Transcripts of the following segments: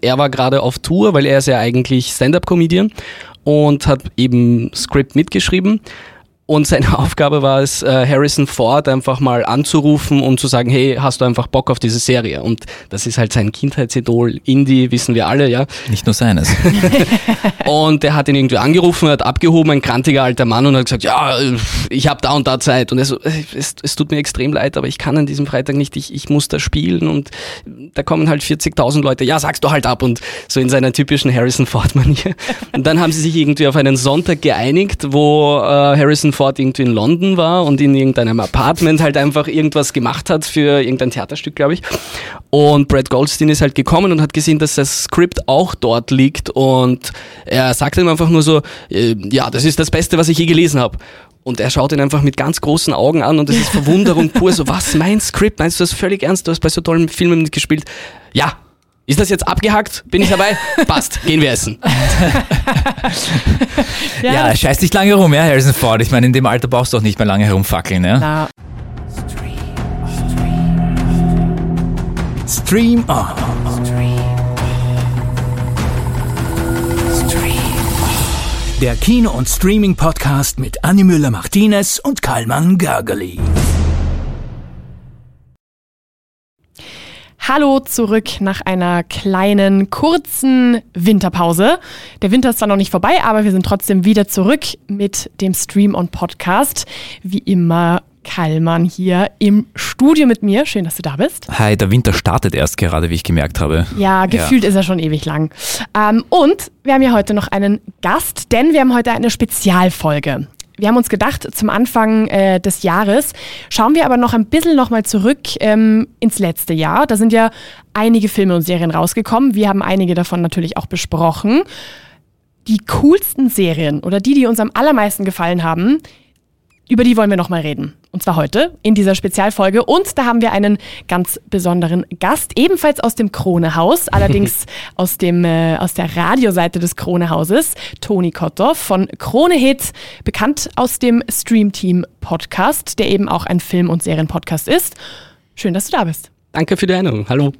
Er war gerade auf Tour, weil er ist ja eigentlich Stand-up-Comedian und hat eben Script mitgeschrieben. Und seine Aufgabe war es, äh, Harrison Ford einfach mal anzurufen und zu sagen, hey, hast du einfach Bock auf diese Serie? Und das ist halt sein Kindheitsidol, Indie, wissen wir alle, ja. Nicht nur seines. und er hat ihn irgendwie angerufen, hat abgehoben, ein krantiger alter Mann und hat gesagt, ja, ich habe da und da Zeit. Und er so, es, es tut mir extrem leid, aber ich kann an diesem Freitag nicht, ich, ich muss da spielen und da kommen halt 40.000 Leute, ja, sagst du halt ab und so in seiner typischen Harrison Ford-Manier. Und dann haben sie sich irgendwie auf einen Sonntag geeinigt, wo äh, Harrison Ford irgendwie in London war und in irgendeinem Apartment halt einfach irgendwas gemacht hat für irgendein Theaterstück, glaube ich. Und Brad Goldstein ist halt gekommen und hat gesehen, dass das Skript auch dort liegt und er sagt ihm einfach nur so, äh, ja, das ist das Beste, was ich je gelesen habe. Und er schaut ihn einfach mit ganz großen Augen an und es ist Verwunderung pur, so, was, mein Skript? Meinst du das völlig ernst? Du hast bei so tollen Filmen mitgespielt. Ja, ist das jetzt abgehackt? Bin ich dabei? Passt, gehen wir essen. ja, ja scheiß nicht lange rum, ja, Harrison Ford. Ich meine, in dem Alter brauchst du auch nicht mehr lange herumfackeln, ja? Na. Stream on. Der Kino- und Streaming-Podcast mit Annie Müller-Martinez und Kalman Gergely. Hallo zurück nach einer kleinen, kurzen Winterpause. Der Winter ist zwar noch nicht vorbei, aber wir sind trotzdem wieder zurück mit dem Stream und Podcast. Wie immer Kallmann hier im Studio mit mir. Schön, dass du da bist. Hi, der Winter startet erst gerade, wie ich gemerkt habe. Ja, gefühlt ja. ist er schon ewig lang. Ähm, und wir haben ja heute noch einen Gast, denn wir haben heute eine Spezialfolge wir haben uns gedacht, zum Anfang äh, des Jahres schauen wir aber noch ein bisschen nochmal zurück ähm, ins letzte Jahr. Da sind ja einige Filme und Serien rausgekommen. Wir haben einige davon natürlich auch besprochen. Die coolsten Serien oder die, die uns am allermeisten gefallen haben, über die wollen wir nochmal reden. Und zwar heute in dieser Spezialfolge. Und da haben wir einen ganz besonderen Gast, ebenfalls aus dem Kronehaus, allerdings aus, dem, äh, aus der Radioseite des Kronehauses, Toni Kotthoff von Kronehit, bekannt aus dem Streamteam Podcast, der eben auch ein Film- und Serienpodcast ist. Schön, dass du da bist. Danke für die Einladung. Hallo.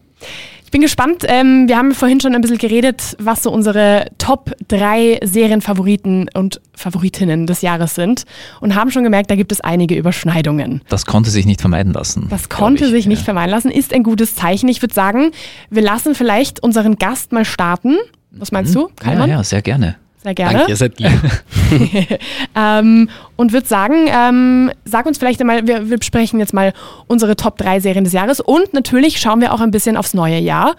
Ich bin gespannt. Ähm, wir haben vorhin schon ein bisschen geredet, was so unsere Top 3 Serienfavoriten und Favoritinnen des Jahres sind und haben schon gemerkt, da gibt es einige Überschneidungen. Das konnte sich nicht vermeiden lassen. Das konnte ich, sich nicht ja. vermeiden lassen, ist ein gutes Zeichen. Ich würde sagen, wir lassen vielleicht unseren Gast mal starten. Was meinst mhm. du, Kalman? Ja, ja, sehr gerne. Sehr gerne. Danke, ihr seid lieb. ähm, und würde sagen, ähm, sag uns vielleicht einmal, wir, wir besprechen jetzt mal unsere Top 3 Serien des Jahres und natürlich schauen wir auch ein bisschen aufs neue Jahr.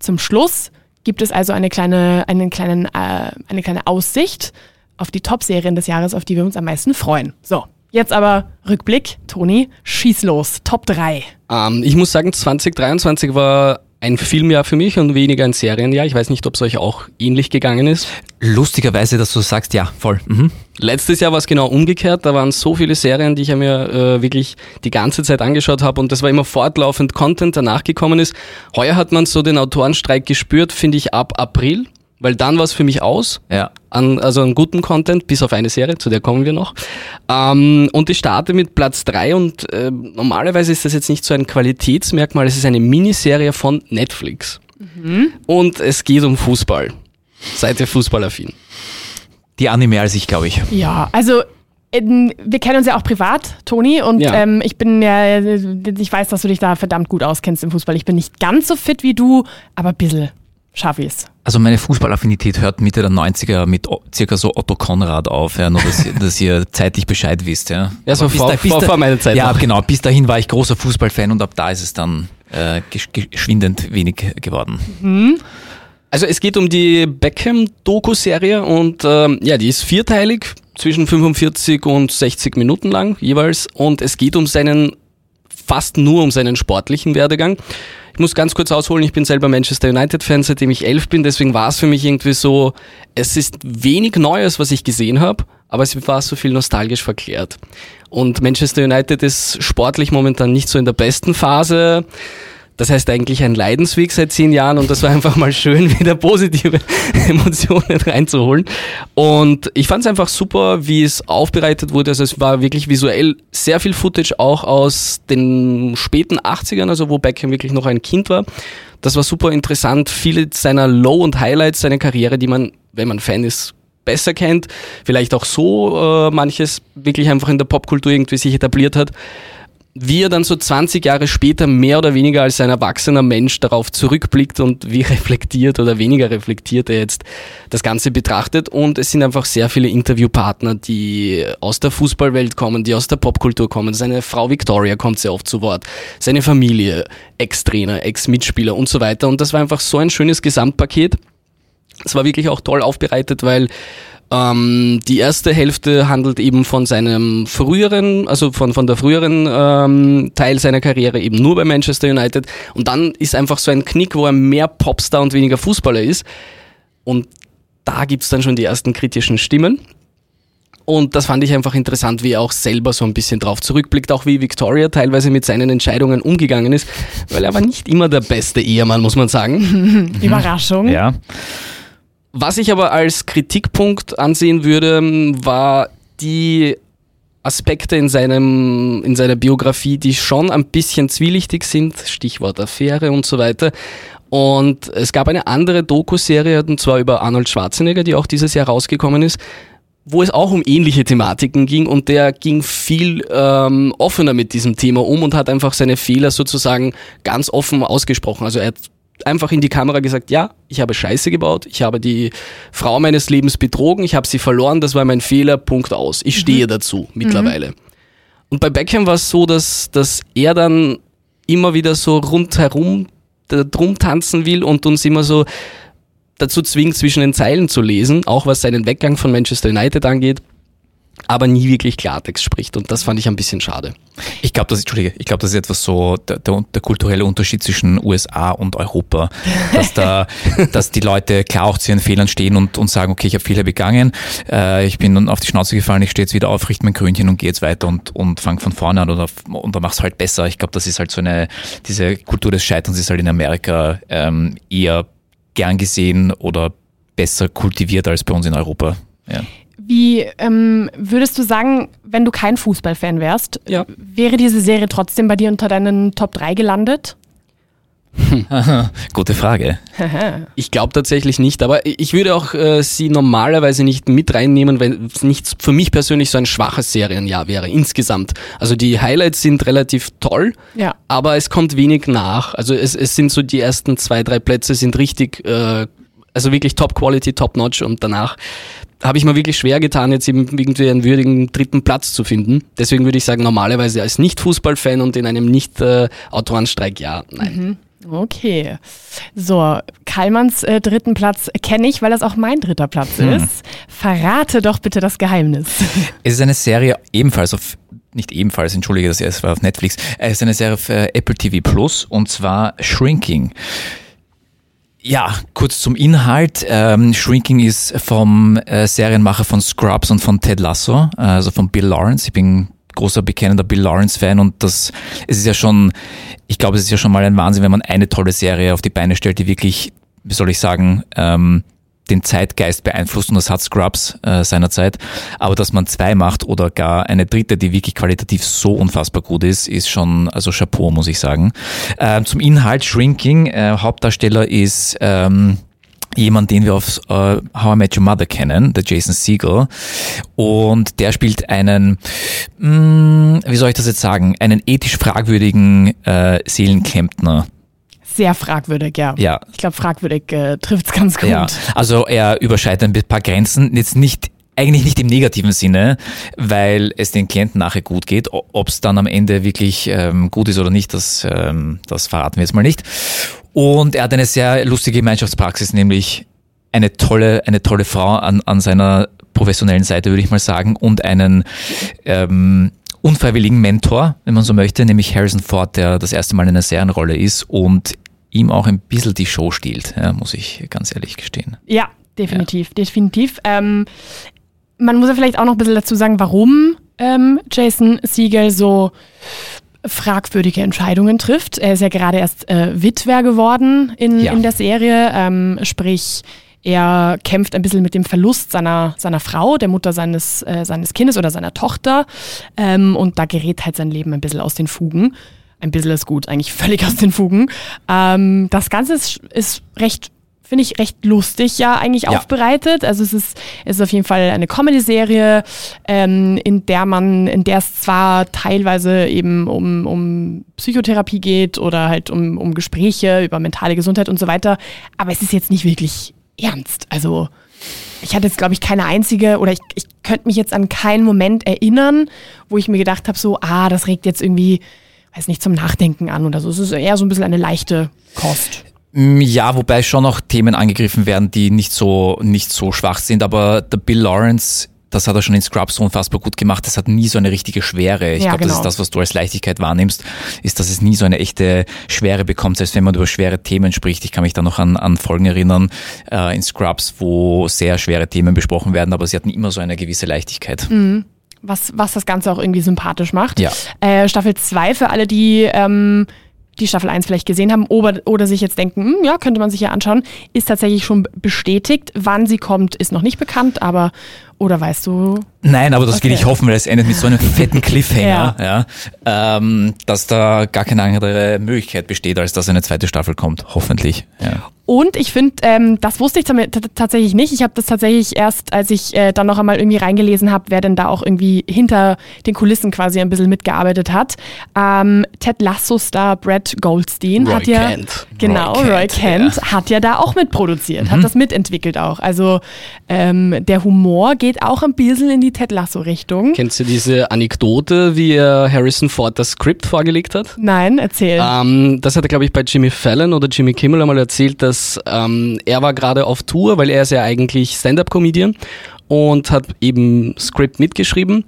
Zum Schluss gibt es also eine kleine, einen kleinen, äh, eine kleine Aussicht auf die Top-Serien des Jahres, auf die wir uns am meisten freuen. So, Jetzt aber Rückblick. Toni, schieß los. Top 3. Ähm, ich muss sagen, 2023 war ein Filmjahr für mich und weniger ein Serienjahr. Ich weiß nicht, ob es euch auch ähnlich gegangen ist. Lustigerweise, dass du sagst, ja, voll. Mhm. Letztes Jahr war es genau umgekehrt. Da waren so viele Serien, die ich mir äh, wirklich die ganze Zeit angeschaut habe und das war immer fortlaufend Content, der nachgekommen ist. Heuer hat man so den Autorenstreik gespürt, finde ich, ab April weil dann war es für mich aus. Ja. An, also an guten Content, bis auf eine Serie, zu der kommen wir noch. Ähm, und ich starte mit Platz drei und äh, normalerweise ist das jetzt nicht so ein Qualitätsmerkmal, es ist eine Miniserie von Netflix. Mhm. Und es geht um Fußball. Seid ihr fußballaffin? Die Anime als ich, glaube ich. Ja, also wir kennen uns ja auch privat, Toni, und ja. ähm, ich bin ja, ich weiß, dass du dich da verdammt gut auskennst im Fußball. Ich bin nicht ganz so fit wie du, aber ein bisschen schaffe ich es. Also meine Fußballaffinität hört Mitte der 90er mit circa so Otto Konrad auf, ja, nur dass, dass ihr zeitlich Bescheid wisst. Ja, ja so vor, da, vor, vor meiner Zeit. Ja, noch. genau. Bis dahin war ich großer Fußballfan und ab da ist es dann äh, geschwindend wenig geworden. Mhm. Also es geht um die Beckham-Doku-Serie und ähm, ja, die ist vierteilig, zwischen 45 und 60 Minuten lang jeweils und es geht um seinen, fast nur um seinen sportlichen Werdegang. Ich muss ganz kurz ausholen, ich bin selber Manchester United-Fan, seitdem ich elf bin, deswegen war es für mich irgendwie so, es ist wenig Neues, was ich gesehen habe, aber es war so viel nostalgisch verklärt. Und Manchester United ist sportlich momentan nicht so in der besten Phase. Das heißt eigentlich ein Leidensweg seit zehn Jahren und das war einfach mal schön, wieder positive Emotionen reinzuholen. Und ich fand es einfach super, wie es aufbereitet wurde. Also es war wirklich visuell sehr viel Footage auch aus den späten 80ern, also wo Beckham wirklich noch ein Kind war. Das war super interessant. Viele seiner Low- und Highlights seiner Karriere, die man, wenn man Fan ist, besser kennt, vielleicht auch so äh, manches wirklich einfach in der Popkultur irgendwie sich etabliert hat wie er dann so 20 Jahre später mehr oder weniger als ein erwachsener Mensch darauf zurückblickt und wie reflektiert oder weniger reflektiert er jetzt das Ganze betrachtet. Und es sind einfach sehr viele Interviewpartner, die aus der Fußballwelt kommen, die aus der Popkultur kommen. Seine Frau Victoria kommt sehr oft zu Wort, seine Familie, Ex-Trainer, Ex-Mitspieler und so weiter. Und das war einfach so ein schönes Gesamtpaket. Es war wirklich auch toll aufbereitet, weil ähm, die erste Hälfte handelt eben von seinem früheren, also von, von der früheren ähm, Teil seiner Karriere eben nur bei Manchester United. Und dann ist einfach so ein Knick, wo er mehr Popstar und weniger Fußballer ist. Und da gibt's dann schon die ersten kritischen Stimmen. Und das fand ich einfach interessant, wie er auch selber so ein bisschen drauf zurückblickt, auch wie Victoria teilweise mit seinen Entscheidungen umgegangen ist, weil er war nicht immer der beste Ehemann, muss man sagen. Überraschung. Ja. Was ich aber als Kritikpunkt ansehen würde, war die Aspekte in, seinem, in seiner Biografie, die schon ein bisschen zwielichtig sind, Stichwort Affäre und so weiter. Und es gab eine andere Doku-Serie, und zwar über Arnold Schwarzenegger, die auch dieses Jahr rausgekommen ist, wo es auch um ähnliche Thematiken ging und der ging viel ähm, offener mit diesem Thema um und hat einfach seine Fehler sozusagen ganz offen ausgesprochen. Also er hat einfach in die Kamera gesagt, ja, ich habe Scheiße gebaut, ich habe die Frau meines Lebens betrogen, ich habe sie verloren, das war mein Fehler, Punkt aus. Ich stehe mhm. dazu mittlerweile. Mhm. Und bei Beckham war es so, dass, dass er dann immer wieder so rundherum drum tanzen will und uns immer so dazu zwingt, zwischen den Zeilen zu lesen, auch was seinen Weggang von Manchester United angeht aber nie wirklich Klartext spricht. Und das fand ich ein bisschen schade. Ich glaube, das, Entschuldige, ich glaube, das ist etwas so der, der, der, kulturelle Unterschied zwischen USA und Europa, dass da, dass die Leute klar auch zu ihren Fehlern stehen und, und sagen, okay, ich habe Fehler begangen, äh, ich bin auf die Schnauze gefallen, ich stehe jetzt wieder auf, richte mein Krönchen und gehe jetzt weiter und, und fange von vorne an oder, dann mach's halt besser. Ich glaube, das ist halt so eine, diese Kultur des Scheiterns ist halt in Amerika ähm, eher gern gesehen oder besser kultiviert als bei uns in Europa. Ja. Wie ähm, würdest du sagen, wenn du kein Fußballfan wärst, ja. wäre diese Serie trotzdem bei dir unter deinen Top 3 gelandet? Gute Frage. ich glaube tatsächlich nicht, aber ich würde auch äh, sie normalerweise nicht mit reinnehmen, wenn es nicht für mich persönlich so ein schwaches Serienjahr wäre, insgesamt. Also die Highlights sind relativ toll, ja. aber es kommt wenig nach. Also es, es sind so die ersten zwei, drei Plätze sind richtig, äh, also wirklich Top Quality, Top Notch und danach habe ich mir wirklich schwer getan, jetzt eben irgendwie einen würdigen dritten Platz zu finden. Deswegen würde ich sagen, normalerweise als Nicht-Fußballfan und in einem Nicht-Autorenstreik, ja, nein. Mhm. Okay. So, Kallmanns äh, dritten Platz kenne ich, weil das auch mein dritter Platz hm. ist. Verrate doch bitte das Geheimnis. Es ist eine Serie ebenfalls auf nicht ebenfalls, entschuldige, das erste war auf Netflix. Es ist eine Serie auf äh, Apple TV Plus und zwar Shrinking. Ja, kurz zum Inhalt. Ähm, Shrinking ist vom äh, Serienmacher von Scrubs und von Ted Lasso, äh, also von Bill Lawrence. Ich bin großer bekennender Bill Lawrence-Fan und das es ist ja schon, ich glaube, es ist ja schon mal ein Wahnsinn, wenn man eine tolle Serie auf die Beine stellt, die wirklich, wie soll ich sagen, ähm, den Zeitgeist beeinflusst und das hat Scrubs äh, seinerzeit. Aber dass man zwei macht oder gar eine dritte, die wirklich qualitativ so unfassbar gut ist, ist schon, also Chapeau, muss ich sagen. Äh, zum Inhalt Shrinking, äh, Hauptdarsteller ist ähm, jemand, den wir auf uh, How I Met Your Mother kennen, der Jason Siegel. Und der spielt einen, mh, mm, wie soll ich das jetzt sagen, einen ethisch fragwürdigen äh, Seelenklempner sehr fragwürdig, ja. ja. Ich glaube, fragwürdig äh, trifft es ganz gut. Ja. Also er überschreitet ein paar Grenzen, jetzt nicht eigentlich nicht im negativen Sinne, weil es den Klienten nachher gut geht. Ob es dann am Ende wirklich ähm, gut ist oder nicht, das, ähm, das verraten wir jetzt mal nicht. Und er hat eine sehr lustige Gemeinschaftspraxis, nämlich eine tolle, eine tolle Frau an, an seiner professionellen Seite, würde ich mal sagen, und einen ähm, unfreiwilligen Mentor, wenn man so möchte, nämlich Harrison Ford, der das erste Mal in einer Serienrolle ist und ihm auch ein bisschen die Show stiehlt, ja, muss ich ganz ehrlich gestehen. Ja, definitiv, ja. definitiv. Ähm, man muss ja vielleicht auch noch ein bisschen dazu sagen, warum ähm, Jason Siegel so fragwürdige Entscheidungen trifft. Er ist ja gerade erst äh, Witwer geworden in, Ja. in der Serie, ähm, sprich er kämpft ein bisschen mit dem Verlust seiner, seiner Frau, der Mutter seines, äh, seines Kindes oder seiner Tochter. Ähm, und da gerät halt sein Leben ein bisschen aus den Fugen. Ein bisschen ist gut, eigentlich völlig aus den Fugen. Ähm, das Ganze ist, ist recht finde ich recht lustig ja eigentlich Ja. aufbereitet. Also es ist, es ist auf jeden Fall eine Comedy-Serie, ähm, in der man, in der es zwar teilweise eben um, um Psychotherapie geht oder halt um, um Gespräche über mentale Gesundheit und so weiter, aber es ist jetzt nicht wirklich ernst. Also ich hatte jetzt, glaube ich, keine einzige oder ich, ich könnte mich jetzt an keinen Moment erinnern, wo ich mir gedacht habe, so, ah, das regt jetzt irgendwie, weiß nicht, zum Nachdenken an oder so. Es ist eher so ein bisschen eine leichte Kost. Mm, Ja, wobei schon noch Themen angegriffen werden, die nicht so, nicht so schwach sind, aber der Bill Lawrence, das hat er schon in Scrubs so unfassbar gut gemacht. Das hat nie so eine richtige Schwere. Ich Ja, glaube, das genau. ist das, was du als Leichtigkeit wahrnimmst, ist, dass es nie so eine echte Schwere bekommt, selbst wenn man über schwere Themen spricht. Ich kann mich da noch an, an Folgen erinnern äh, in Scrubs, wo sehr schwere Themen besprochen werden, aber sie hatten immer so eine gewisse Leichtigkeit. Was, was das Ganze auch irgendwie sympathisch macht. Ja. Äh, Staffel 2 für alle, die ähm, die Staffel 1 vielleicht gesehen haben oder, oder sich jetzt denken, hm, ja, könnte man sich ja anschauen, ist tatsächlich schon bestätigt. Wann sie kommt, ist noch nicht bekannt, aber oder weißt du, Nein, aber das will Okay. ich hoffen, weil es endet mit so einem fetten Cliffhanger, ja. ähm, dass da gar keine andere Möglichkeit besteht, als dass eine zweite Staffel kommt. Hoffentlich. Ja. Und ich finde, ähm, das wusste ich tatsächlich nicht. Ich habe das tatsächlich erst, als ich äh, dann noch einmal irgendwie reingelesen habe, wer denn da auch irgendwie hinter den Kulissen quasi ein bisschen mitgearbeitet hat. Ähm, Ted Lasso-Star Brad Goldstein Roy hat ja Kent. genau Roy Roy Kent, Kent, hat ja da auch mitproduziert, Mhm. hat das mitentwickelt auch. Also ähm, der Humor geht auch ein bisschen in die Ted Lasso-Richtung. Kennst du diese Anekdote, wie Harrison Ford das Skript vorgelegt hat? Nein, erzähl. Ähm, das hat er, glaube ich, bei Jimmy Fallon oder Jimmy Kimmel einmal erzählt, dass ähm, er war gerade auf Tour, weil er ist ja eigentlich Stand-up-Comedian und hat eben Skript mitgeschrieben.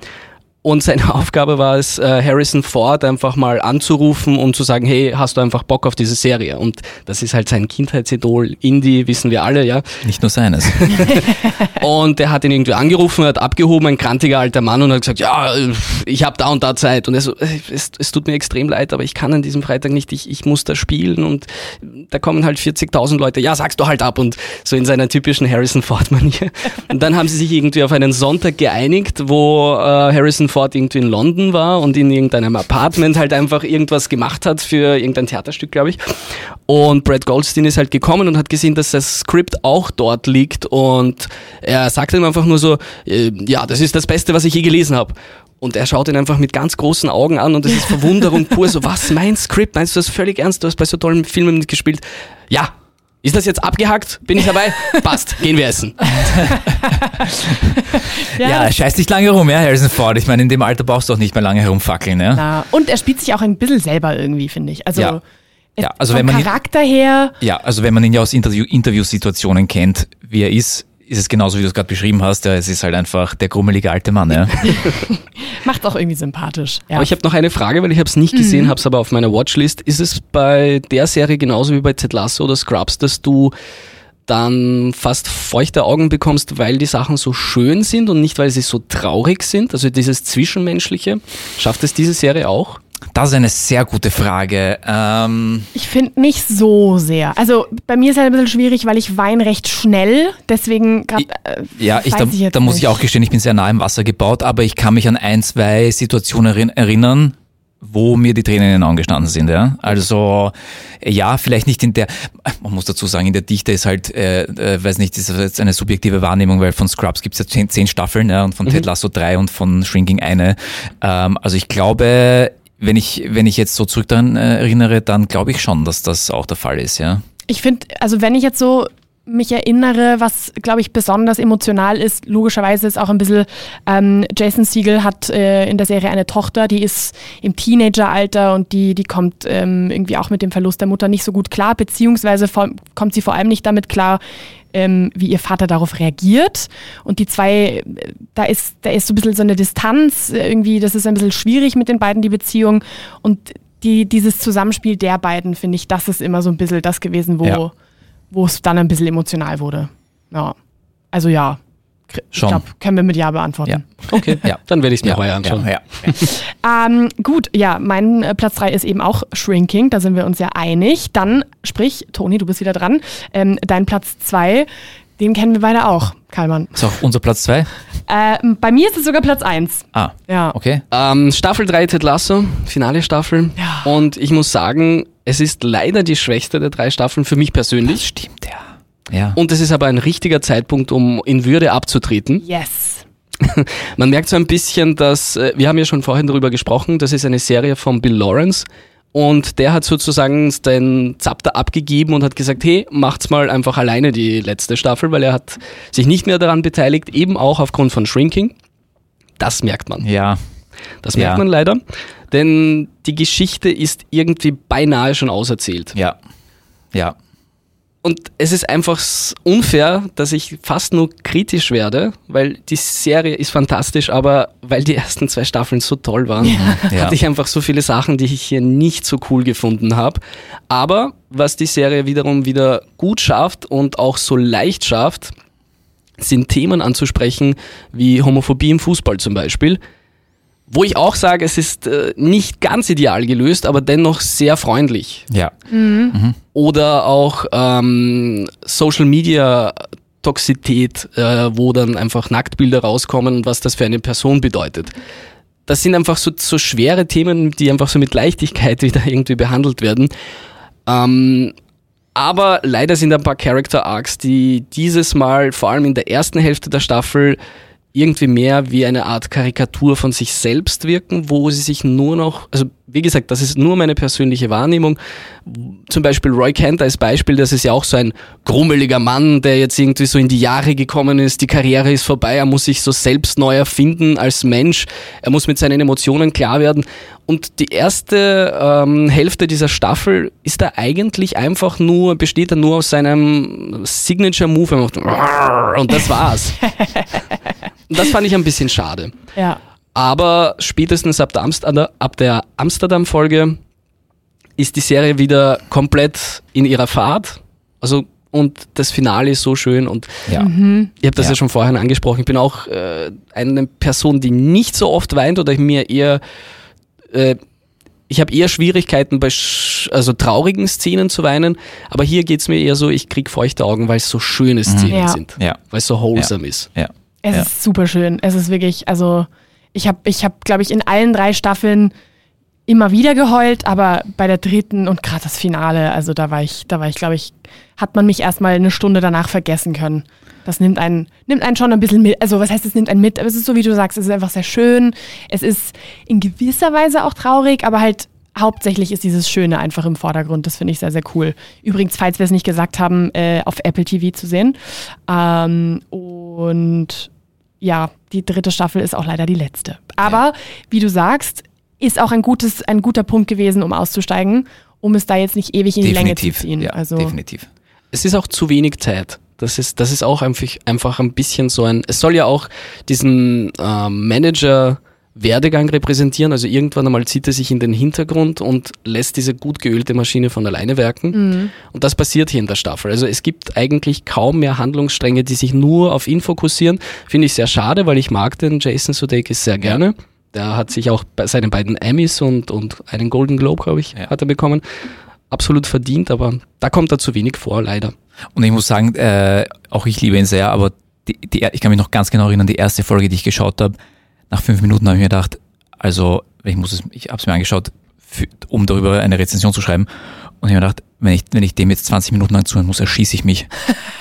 Und seine Aufgabe war es, äh, Harrison Ford einfach mal anzurufen und zu sagen, hey, hast du einfach Bock auf diese Serie? Und das ist halt sein Kindheitsidol, Indie, wissen wir alle, ja. Nicht nur seines. Und er hat ihn irgendwie angerufen, hat abgehoben, ein krantiger alter Mann und hat gesagt, ja, ich habe da und da Zeit. Und er so, "Äh, es, es tut mir extrem leid, aber ich kann an diesem Freitag nicht, ich, ich muss da spielen und da kommen halt 40.000 Leute, ja, sagst du halt ab und so in seiner typischen Harrison Ford-Manier. Und dann haben sie sich irgendwie auf einen Sonntag geeinigt, wo äh, Harrison Ford irgendwie in London war und in irgendeinem Apartment halt einfach irgendwas gemacht hat für irgendein Theaterstück, glaube ich. Und Brad Goldstein ist halt gekommen und hat gesehen, dass das Skript auch dort liegt und er sagt ihm einfach nur so, äh, ja, das ist das Beste, was ich je gelesen habe. Und er schaut ihn einfach mit ganz großen Augen an und es ist Verwunderung pur, so, was, mein Skript? Meinst du das völlig ernst? Du hast bei so tollen Filmen mitgespielt. Ja. Ist das jetzt abgehackt? Bin ich dabei? Passt, gehen wir essen. ja, scheiß nicht lange rum, ja, Harrison Ford. Ich meine, in dem Alter brauchst du auch nicht mehr lange herumfackeln, ja. Na, und er spielt sich auch ein bisschen selber irgendwie, finde ich. Also, Ja. Ja, also vom wenn man ihn- Charakter her, Ja, also wenn man ihn ja aus Interview Interviewsituationen kennt, wie er ist, ist es genauso, wie du es gerade beschrieben hast. Ja, es ist halt einfach der grummelige alte Mann, ja. macht auch irgendwie sympathisch. Ja. Aber ich habe noch eine Frage, weil ich habe es nicht gesehen, habe es aber auf meiner Watchlist. Ist es bei der Serie genauso wie bei Ted Lasso oder Scrubs, dass du dann fast feuchte Augen bekommst, weil die Sachen so schön sind und nicht, weil sie so traurig sind? Also dieses Zwischenmenschliche. Schafft es diese Serie auch? Das ist eine sehr gute Frage. Ähm, Ich finde nicht so sehr. Also bei mir ist halt ein bisschen schwierig, weil ich weine recht schnell. Deswegen gerade. Äh, ja, ich, weiß da, ich jetzt da muss ich auch gestehen, ich bin sehr nah im Wasser gebaut, aber ich kann mich an ein, zwei Situationen erin- erinnern, wo mir die Tränen in den Augen gestanden sind. Ja? Also ja, vielleicht nicht in der, man muss dazu sagen, in der Dichte ist halt, äh, äh, weiß nicht, das ist jetzt eine subjektive Wahrnehmung, weil von Scrubs gibt es ja zehn, zehn Staffeln ja, und von Ted Lasso drei und von Shrinking eine. Ähm, also ich glaube, wenn ich, wenn ich jetzt so zurück daran äh, erinnere, dann glaube ich schon, dass das auch der Fall ist, ja. Ich finde, also wenn ich jetzt so mich erinnere, was, glaube ich, besonders emotional ist, logischerweise ist auch ein bisschen, ähm, Jason Siegel hat äh, in der Serie eine Tochter, die ist im Teenageralter und die, die kommt ähm, irgendwie auch mit dem Verlust der Mutter nicht so gut klar, beziehungsweise vor, kommt sie vor allem nicht damit klar, ähm, wie ihr Vater darauf reagiert. Und die zwei, äh, da ist, da ist so ein bisschen so eine Distanz, äh, irgendwie, das ist ein bisschen schwierig mit den beiden, die Beziehung. Und die, dieses Zusammenspiel der beiden, finde ich, das ist immer so ein bisschen das gewesen, wo, Ja. Wo es dann ein bisschen emotional wurde. Ja. Also ja, Ich Schon. glaube, können wir mit Ja beantworten. Ja. Okay, Ja. dann werde ich es mir Ja, heuer anschauen. ja, ja. Ähm, gut, ja, mein äh, Platz 3 ist eben auch Shrinking, da sind wir uns ja einig. Dann, sprich, Toni, du bist wieder dran. Ähm, dein Platz 2, den kennen wir beide auch, Kalman. Ist auch unser Platz 2? Äh, bei mir ist es sogar Platz 1. Ah, Ja. okay. Ähm, Staffel 3 Ted Lasso, Finale Staffel. Ja. Und ich muss sagen, es ist leider die schwächste der drei Staffeln für mich persönlich. Stimmt, ja. Ja. Und es ist aber ein richtiger Zeitpunkt, um in Würde abzutreten. Yes. Man merkt so ein bisschen, dass, äh, wir haben ja schon vorhin darüber gesprochen, das ist eine Serie von Bill Lawrence. Und der hat sozusagen den Zapter abgegeben und hat gesagt, hey, macht's mal einfach alleine die letzte Staffel, weil er hat sich nicht mehr daran beteiligt, eben auch aufgrund von Shrinking. Das merkt man. ja. Das merkt Ja. man leider. Denn die Geschichte ist irgendwie beinahe schon auserzählt. Ja. Ja. Und es ist einfach unfair, dass ich fast nur kritisch werde, weil die Serie ist fantastisch, aber weil die ersten zwei Staffeln so toll waren, Ja. hatte ich einfach so viele Sachen, die ich hier nicht so cool gefunden habe. Aber was die Serie wiederum wieder gut schafft und auch so leicht schafft, sind Themen anzusprechen wie Homophobie im Fußball zum Beispiel. Wo ich auch sage, es ist äh, nicht ganz ideal gelöst, aber dennoch sehr freundlich Ja. oder auch ähm, Social Media Toxität, äh, wo dann einfach Nacktbilder rauskommen und was das für eine Person bedeutet. Das sind einfach so, so schwere Themen, die einfach so mit Leichtigkeit wieder irgendwie behandelt werden. Ähm, aber leider sind ein paar Character Arcs, die dieses Mal vor allem in der ersten Hälfte der Staffel irgendwie mehr wie eine Art Karikatur von sich selbst wirken, wo sie sich nur noch, also wie gesagt, das ist nur meine persönliche Wahrnehmung. Zum Beispiel Roy Kent als Beispiel, das ist ja auch so ein grummeliger Mann, der jetzt irgendwie so in die Jahre gekommen ist, die Karriere ist vorbei, er muss sich so selbst neu erfinden als Mensch, er muss mit seinen Emotionen klar werden. Und die erste ähm, Hälfte dieser Staffel ist er eigentlich einfach nur, besteht er nur aus seinem Signature-Move und das war's. Und das fand ich ein bisschen schade. Ja. Aber spätestens ab der, Amst ab der Amsterdam-Folge ist die Serie wieder komplett in ihrer Fahrt. Also, und das Finale ist so schön und Ja. ich habe das ja. Ja. schon vorhin angesprochen. Ich bin auch äh, eine Person, die nicht so oft weint oder mir eher, äh, ich habe eher Schwierigkeiten bei sch also traurigen Szenen zu weinen, aber hier geht's mir eher so, ich krieg feuchte Augen, weil es so schöne Szenen Ja. sind, Ja. weil es so wholesome ist. Ja. Es ja. ist super schön. Es ist wirklich, also ich habe, ich hab, glaube ich, in allen drei Staffeln immer wieder geheult, aber bei der dritten und gerade das Finale, also da war ich, da war ich, glaube ich, hat man mich erstmal eine Stunde danach vergessen können. Das nimmt einen, nimmt einen schon ein bisschen mit. Also was heißt, es nimmt einen mit, aber es ist so, wie du sagst, es ist einfach sehr schön. Es ist in gewisser Weise auch traurig, aber halt hauptsächlich ist dieses Schöne einfach im Vordergrund. Das finde ich sehr, sehr cool. Übrigens, falls wir es nicht gesagt haben, äh, auf Apple TV zu sehen. Ähm, und ja, die dritte Staffel ist auch leider die letzte. Aber wie du sagst, ist auch ein, gutes, ein guter Punkt gewesen, um auszusteigen, um es da jetzt nicht ewig in die Länge zu ziehen. Ja, also, definitiv. es ist auch zu wenig Zeit. Das ist, das ist auch einfach, einfach ein bisschen so ein, es soll ja auch diesen ähm, Manager Werdegang repräsentieren. Also irgendwann einmal zieht er sich in den Hintergrund und lässt diese gut geölte Maschine von alleine werken. Und das passiert hier in der Staffel. Also es gibt eigentlich kaum mehr Handlungsstränge, die sich nur auf ihn fokussieren. Finde ich sehr schade, weil ich mag den Jason Sudeikis sehr gerne. Der hat sich auch bei seinen beiden Emmys und, und einen Golden Globe, glaube ich, Ja. hat er bekommen. Absolut verdient, aber da kommt er zu wenig vor, leider. Und ich muss sagen, äh, auch ich liebe ihn sehr, aber die, die, ich kann mich noch ganz genau erinnern, die erste Folge, die ich geschaut habe, nach fünf Minuten habe ich mir gedacht, also ich muss es, ich habe es mir angeschaut, für, um darüber eine Rezension zu schreiben. Und ich habe mir gedacht, wenn ich, wenn ich dem jetzt 20 Minuten lang zuhören muss, erschieße ich mich.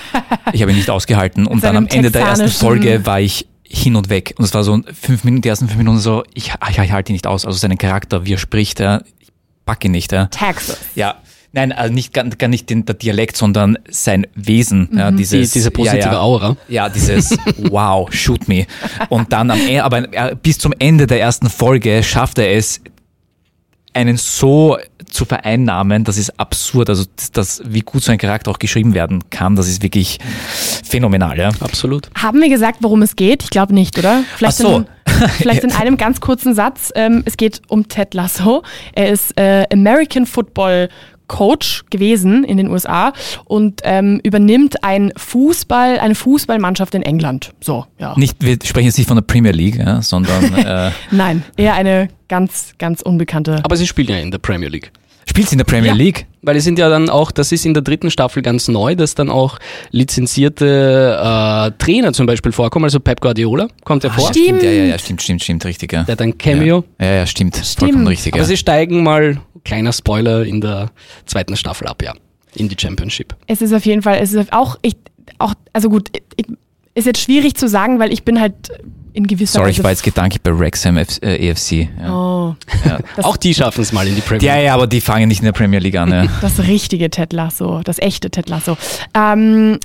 ich habe ihn nicht ausgehalten. Und dann am Ende der ersten Folge war ich hin und weg. Und es war so fünf Minuten, die ersten fünf Minuten so, ich, ich, ich halte ihn nicht aus. Also seinen Charakter, wie er spricht, ja, ich packe ihn nicht. Ja. Texas. Ja, nein, also nicht gar, gar nicht den, der Dialekt, sondern sein Wesen. Ja, Die, dieses, diese positive ja, ja. Aura. Ja, dieses Wow, shoot me. Und dann am Ende, aber er- bis zum Ende der ersten Folge schafft er es, einen so zu vereinnahmen, das ist absurd. Also das, das, wie gut so ein Charakter auch geschrieben werden kann, das ist wirklich phänomenal, ja. Absolut. Haben wir gesagt, worum es geht? Ich glaube nicht, oder? Vielleicht, Ach so. in, vielleicht in einem ganz kurzen Satz. Ähm, es geht um Ted Lasso. Er ist äh, American Football Coach gewesen in den USA und ähm, übernimmt ein Fußball, eine Fußballmannschaft in England. So, ja. Nicht, wir sprechen jetzt nicht von der Premier League, ja, sondern äh, Nein, eher eine ganz, ganz unbekannte. Aber sie spielen ja in der Premier League. Spielt sie in der Premier Ja. League? Weil es sind ja dann auch, das ist in der dritten Staffel ganz neu, dass dann auch lizenzierte äh, Trainer zum Beispiel vorkommen. Also Pep Guardiola kommt ja vor. Ah, stimmt, ja, ja, ja, Stimmt. stimmt, stimmt, stimmt, richtig, ja. Der hat ein Cameo. Ja, ja, ja stimmt, Stimmt. vollkommen richtig, Aber ja. sie steigen mal, kleiner Spoiler, in der zweiten Staffel ab, ja. In die Championship. Es ist auf jeden Fall, es ist auch, ich, auch, also gut, ich, ist jetzt schwierig zu sagen, weil ich bin halt in gewisser Sorry, Weise. ich war jetzt gedanklich bei Wrexham F äh, EFC. Ja. Oh, Ja. auch die schaffen es mal in die Premier ja, League. ja, aber die fangen nicht in der Premier League an. Ja. das richtige Ted Lasso, das echte Ted Lasso. Ähm,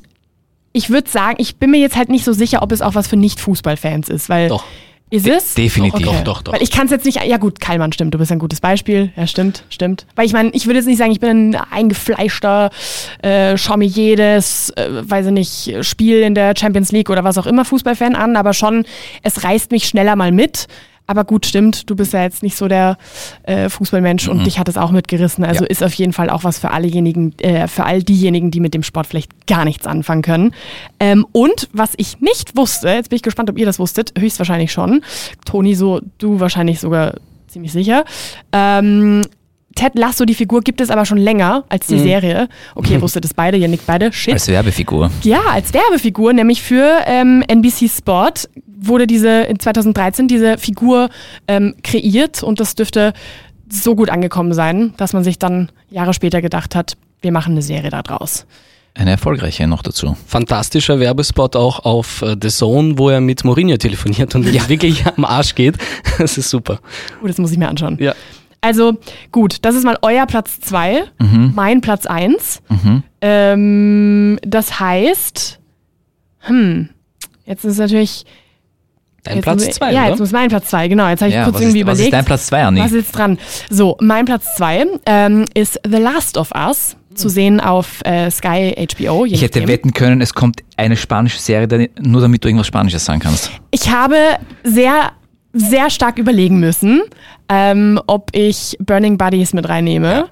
ich würde sagen, ich bin mir jetzt halt nicht so sicher, ob es auch was für Nicht-Fußballfans ist, weil. Doch. Ist es? definitiv. Okay. Doch, doch, doch. Weil ich kann es jetzt nicht, ja gut, Kallmann stimmt, du bist ein gutes Beispiel. Ja, stimmt, stimmt. Weil ich meine, ich würde jetzt nicht sagen, ich bin ein eingefleischter, äh, schau mir jedes, äh, weiß ich nicht, Spiel in der Champions League oder was auch immer Fußballfan an, aber schon, es reißt mich schneller mal mit. Aber gut, stimmt, du bist ja jetzt nicht so der äh, Fußballmensch und dich hat es auch mitgerissen. Also Ja. ist auf jeden Fall auch was für allejenigen, äh, für all diejenigen, die mit dem Sport vielleicht gar nichts anfangen können. Ähm, und was ich nicht wusste, jetzt bin ich gespannt, ob ihr das wusstet, höchstwahrscheinlich schon. Toni, so du wahrscheinlich sogar ziemlich sicher. Ähm, Ted Lasso, die Figur, gibt es aber schon länger als die Serie. Okay, ihr wusstet es beide, ihr nickt beide. Shit. Als Werbefigur. Ja, als Werbefigur, nämlich für ähm, NBC Sport wurde diese in 2013 diese Figur ähm, kreiert und das dürfte so gut angekommen sein, dass man sich dann Jahre später gedacht hat, wir machen eine Serie da draus. Eine erfolgreiche noch dazu. Fantastischer Werbespot auch auf äh, The Zone, wo er mit Mourinho telefoniert und ihm wirklich am Arsch geht. Das ist super. Oh, das muss ich mir anschauen. Ja. Also gut, das ist mal euer Platz zwei, mein Platz eins. Ähm, das heißt, hm, jetzt ist natürlich. Dein jetzt Platz muss, zwei, Ja, oder? jetzt muss mein Platz zwei, genau. Jetzt habe ich Ja, kurz was, irgendwie ist, was überlegt. ist dein Platz 2, Anni? Was ist dran? So, mein Platz zwei ähm, ist The Last of Us, zu sehen auf äh, Sky HBO. Ich hätte nachdem. wetten können, es kommt eine spanische Serie, nur damit du irgendwas Spanisches sagen kannst. Ich habe sehr, sehr stark überlegen müssen, ähm, ob ich Burning Buddies mit reinnehme.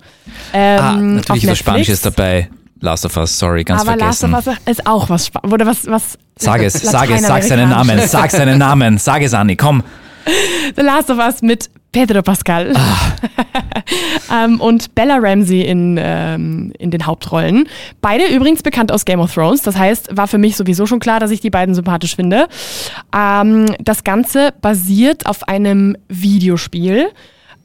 Ähm, ah, natürlich ist was. Spanisches dabei. Last of Us, sorry, ganz Aber vergessen. Last of Us ist auch was, Spa- oder was, was Sag es, sag es, sag seinen Namen, sag seinen Namen, sag es, Anni, komm. The Last of Us mit Pedro Pascal Ah. ähm, und Bella Ramsey in, ähm, in den Hauptrollen. Beide übrigens bekannt aus Game of Thrones. Das heißt, war für mich sowieso schon klar, dass ich die beiden sympathisch finde. Ähm, das Ganze basiert auf einem Videospiel.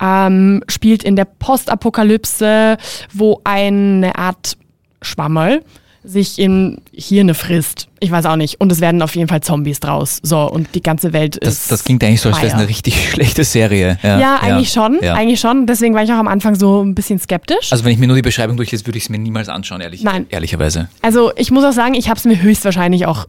Ähm, spielt in der Postapokalypse, wo eine Art Schwammerl sich in Hirne frisst. Ich weiß auch nicht. Und es werden auf jeden Fall Zombies draus. So, und die ganze Welt Das, ist. das klingt eigentlich so, als wäre es eine richtig schlechte Serie. Ja, Ja, eigentlich schon. Ja. Eigentlich schon. Deswegen war ich auch am Anfang so ein bisschen skeptisch. Also wenn ich mir nur die Beschreibung durchlese, würde ich es mir niemals anschauen, ehrlich, Nein. ehrlicherweise. Also ich muss auch sagen, ich habe es mir höchstwahrscheinlich auch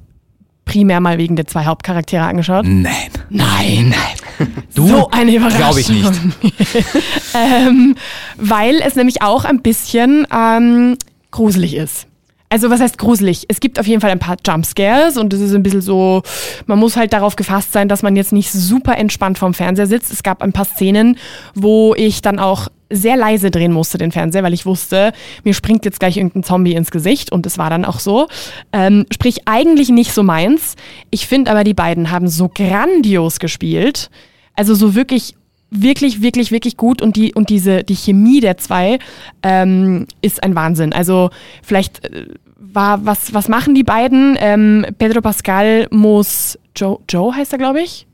primär mal wegen der zwei Hauptcharaktere angeschaut. Nein. Nein. Nein. Du? so eine Überraschung. Glaube ich nicht. ähm, weil es nämlich auch ein bisschen ähm, gruselig ist. Also was heißt gruselig? Es gibt auf jeden Fall ein paar Jumpscares und es ist ein bisschen so, man muss halt darauf gefasst sein, dass man jetzt nicht super entspannt vorm Fernseher sitzt. Es gab ein paar Szenen, wo ich dann auch sehr leise drehen musste, den Fernseher, weil ich wusste, mir springt jetzt gleich irgendein Zombie ins Gesicht und es war dann auch so. Ähm, sprich, eigentlich nicht so meins. Ich finde aber, die beiden haben so grandios gespielt. Also so wirklich wirklich, wirklich, wirklich gut und die und diese die Chemie der zwei ähm, ist ein Wahnsinn. Also vielleicht äh, war was was machen die beiden? Ähm, Pedro Pascal muss Joe Joe heißt er glaube ich.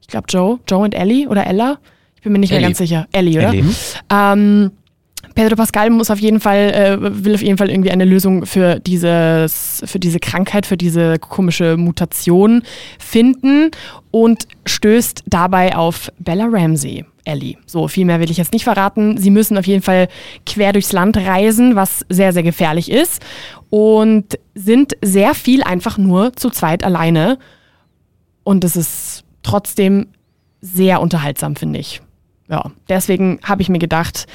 Ich glaube Joe Joe und Ellie oder Ella. Ich bin mir nicht mehr Ellie. ganz sicher. Ellie oder? Ellie. Ähm, Pedro Pascal muss auf jeden Fall, äh, will auf jeden Fall irgendwie eine Lösung für dieses, für diese Krankheit, für diese komische Mutation finden und stößt dabei auf Bella Ramsey. Ellie. So, viel mehr will ich jetzt nicht verraten. Sie müssen auf jeden Fall quer durchs Land reisen, was sehr, sehr gefährlich ist. Und sind sehr viel einfach nur zu zweit alleine. Und es ist trotzdem sehr unterhaltsam, finde ich. Ja, deswegen habe ich mir gedacht,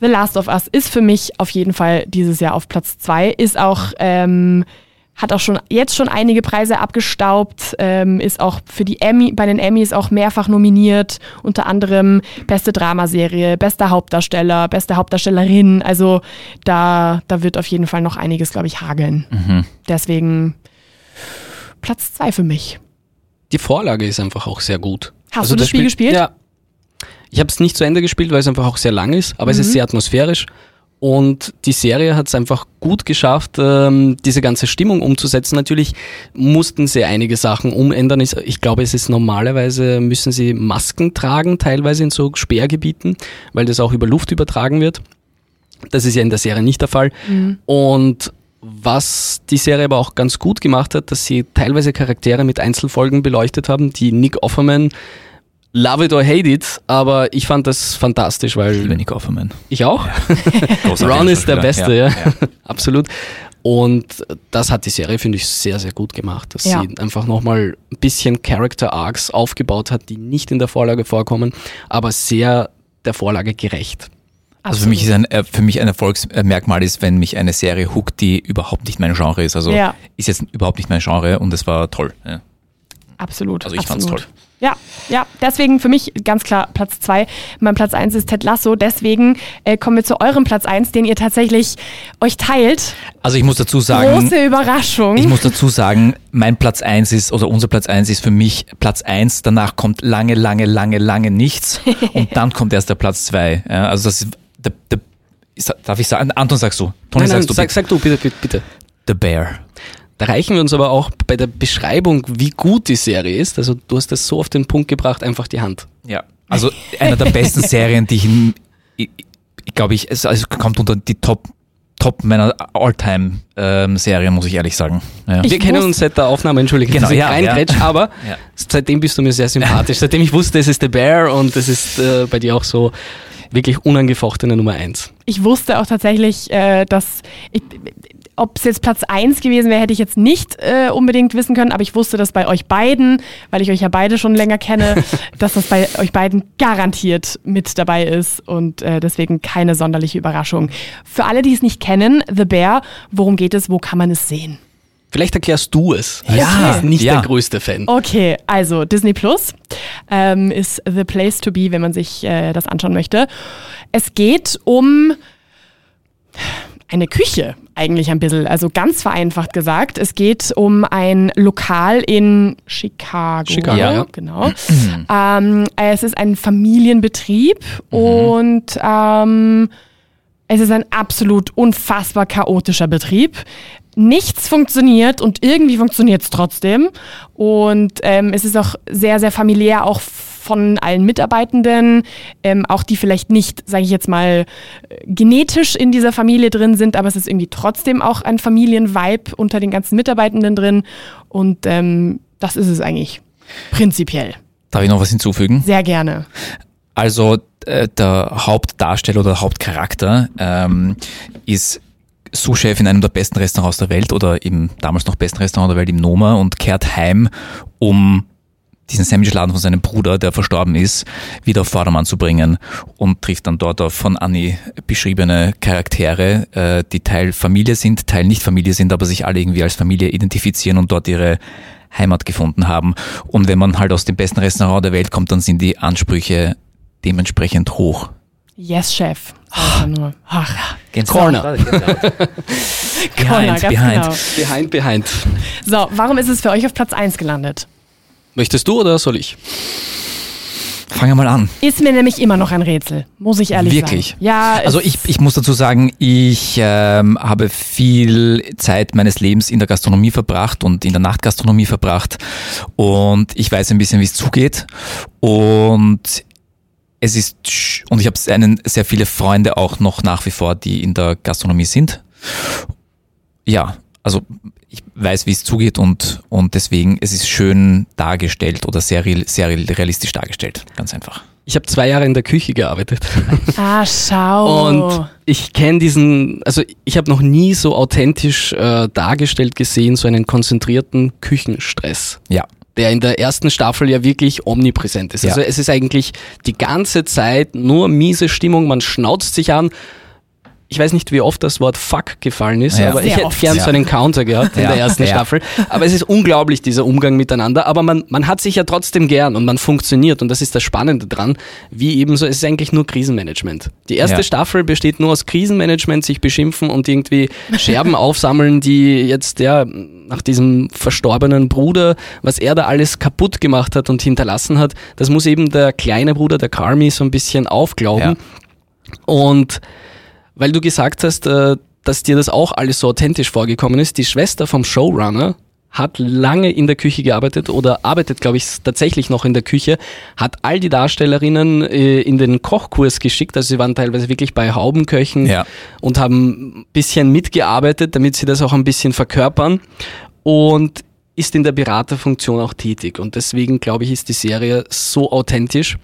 The Last of Us ist für mich auf jeden Fall dieses Jahr auf Platz zwei. Ist auch ähm, hat auch schon jetzt schon einige Preise abgestaubt, ähm, ist auch für die Emmy, bei den Emmys auch mehrfach nominiert, unter anderem beste Dramaserie, bester Hauptdarsteller, beste Hauptdarstellerin. Also da, da wird auf jeden Fall noch einiges, glaube ich, hageln. Deswegen Platz zwei für mich. Die Vorlage ist einfach auch sehr gut. Also Hast du das Spiel gespielt? Ja. Ich habe es nicht zu Ende gespielt, weil es einfach auch sehr lang ist, aber es Mhm. ist sehr atmosphärisch. Und die Serie hat es einfach gut geschafft, ähm, diese ganze Stimmung umzusetzen. Natürlich mussten sie einige Sachen umändern. Ich- Ich glaube, es ist normalerweise, müssen sie Masken tragen, teilweise in so Sperrgebieten, weil das auch über Luft übertragen wird. Das ist ja in der Serie nicht der Fall. Und was die Serie aber auch ganz gut gemacht hat, dass sie teilweise Charaktere mit Einzelfolgen beleuchtet haben, die Nick Offerman, love it or hate it, aber ich fand das fantastisch, weil Nick Offerman. ich auch. Großartiger Ron ist der. Beste, ja. Absolut. Und das hat die Serie, finde ich, sehr, sehr gut gemacht, dass Ja. sie einfach nochmal ein bisschen Character Arcs aufgebaut hat, die nicht in der Vorlage vorkommen, aber sehr der Vorlage gerecht. Also für mich ist ein, äh, für mich ein Erfolgsmerkmal ist, wenn mich eine Serie hookt, die überhaupt nicht mein Genre ist. Also Ja. ist jetzt überhaupt nicht mein Genre und es war toll. Ja. Absolut. Also ich fand's absolut. toll. Ja, ja, deswegen für mich ganz klar Platz zwei. Mein Platz eins ist Ted Lasso. Deswegen äh, kommen wir zu eurem Platz eins, den ihr tatsächlich euch teilt. Also ich muss dazu sagen, Große Überraschung. ich muss dazu sagen, mein Platz eins ist, oder unser Platz eins ist für mich Platz eins. danach kommt lange, lange, lange, lange nichts und dann kommt erst der Platz zwei. Ja, also das ist, der, der, ist- darf ich sagen, Anton sagst du, Toni Nein, nein, sagst du, sag, sag du, bitte, bitte, bitte. The Bear. Da reichen wir uns aber auch bei der Beschreibung, wie gut die Serie ist. Also du hast das so auf den Punkt gebracht, einfach die Hand. Ja. Also einer der besten Serien, die ich, ich, ich glaube ich, es also kommt unter die Top, Top meiner All-Time-Serien, muss ich ehrlich sagen. Ja. Ich wir kennen uns seit der Aufnahme, entschuldige, Genau, ja, reingrätsch, ja. aber Ja. seitdem bist du mir sehr sympathisch. Seitdem ich wusste, es ist The Bear und es ist äh, bei dir auch so wirklich unangefochtene Nummer eins. ich wusste auch tatsächlich, äh, dass ich, ob es jetzt Platz 1 gewesen wäre, hätte ich jetzt nicht äh, unbedingt wissen können, aber ich wusste das bei euch beiden, weil ich euch ja beide schon länger kenne, dass das bei euch beiden garantiert mit dabei ist und äh, deswegen keine sonderliche Überraschung. Für alle, die es nicht kennen, The Bear, worum geht es, wo kann man es sehen? Vielleicht erklärst du es. Ja, Ich bin nicht ja. der größte Fan. Okay, also Disney Plus ähm, ist the place to be, wenn man sich äh, das anschauen möchte. Es geht um eine Küche eigentlich ein bisschen, also ganz vereinfacht gesagt. Es geht um ein Lokal in Chicago. Chicago, ja. Genau. ähm, es ist ein Familienbetrieb und ähm, es ist ein absolut unfassbar chaotischer Betrieb. Nichts funktioniert und irgendwie funktioniert es trotzdem. Und ähm, es ist auch sehr, sehr familiär, auch von allen Mitarbeitenden, ähm, auch die vielleicht nicht, sage ich jetzt mal, äh, genetisch in dieser Familie drin sind, aber es ist irgendwie trotzdem auch ein Familienvibe unter den ganzen Mitarbeitenden drin. Und ähm, das ist es eigentlich prinzipiell. Darf ich noch was hinzufügen? Sehr gerne. Also äh, der Hauptdarsteller oder Hauptcharakter ähm, ist Sous-Chef in einem der besten Restaurants der Welt oder im damals noch besten Restaurant der Welt, im Noma und kehrt heim, um diesen Sandwichladen von seinem Bruder, der verstorben ist, wieder auf Vordermann zu bringen und trifft dann dort auf von Annie beschriebene Charaktere, äh, die Teil Familie sind, Teil nicht Familie sind, aber sich alle irgendwie als Familie identifizieren und dort ihre Heimat gefunden haben. Und wenn man halt aus dem besten Restaurant der Welt kommt, dann sind die Ansprüche dementsprechend hoch. Yes, Chef. Sag ich nur. Ach, Corner. Corner, ganz behind. genau. Behind, behind. So, warum ist es für euch auf Platz 1 gelandet? Möchtest du oder soll ich? Fangen wir mal an. Ist mir nämlich immer noch ein Rätsel, muss ich ehrlich Wirklich? sagen. Ja, Also ich, ich muss dazu sagen, ich ähm, habe viel Zeit meines Lebens in der Gastronomie verbracht und in der Nachtgastronomie verbracht und ich weiß ein bisschen, wie es zugeht und es ist und ich habe einen sehr viele Freunde auch noch nach wie vor, die in der Gastronomie sind. Ja, also ich weiß, wie es zugeht und und deswegen es ist schön dargestellt oder sehr sehr realistisch dargestellt, ganz einfach. Ich habe zwei Jahre in der Küche gearbeitet. Ah, schau. Und ich kenne diesen, also ich habe noch nie so authentisch äh, dargestellt gesehen, so einen konzentrierten Küchenstress. Ja. der in der ersten Staffel ja wirklich omnipräsent ist. Ja. Also es ist eigentlich die ganze Zeit nur miese Stimmung, man schnauzt sich an. Ich weiß nicht, wie oft das Wort Fuck gefallen ist, Ja. aber ich Sehr hätte oft. gern Ja. so einen Counter gehabt in Ja. der ersten Ja. Staffel. Aber es ist unglaublich, dieser Umgang miteinander. Aber man, man hat sich ja trotzdem gern und man funktioniert. Und das ist das Spannende dran. Wie ebenso, es ist eigentlich nur Krisenmanagement. Die erste Ja. Staffel besteht nur aus Krisenmanagement, sich beschimpfen und irgendwie Scherben aufsammeln, die jetzt, ja, nach diesem verstorbenen Bruder, was er da alles kaputt gemacht hat und hinterlassen hat, das muss eben der kleine Bruder, der Carmi, so ein bisschen aufglauben. Und weil du gesagt hast, äh, dass dir das auch alles so authentisch vorgekommen ist, die Schwester vom Showrunner hat lange in der Küche gearbeitet oder arbeitet, glaube ich, tatsächlich noch in der Küche, hat all die Darstellerinnen äh, in den Kochkurs geschickt, also sie waren teilweise wirklich bei Haubenköchen Ja. und haben ein bisschen mitgearbeitet, damit sie das auch ein bisschen verkörpern und ist in der Beraterfunktion auch tätig und deswegen, glaube ich, ist die Serie so authentisch.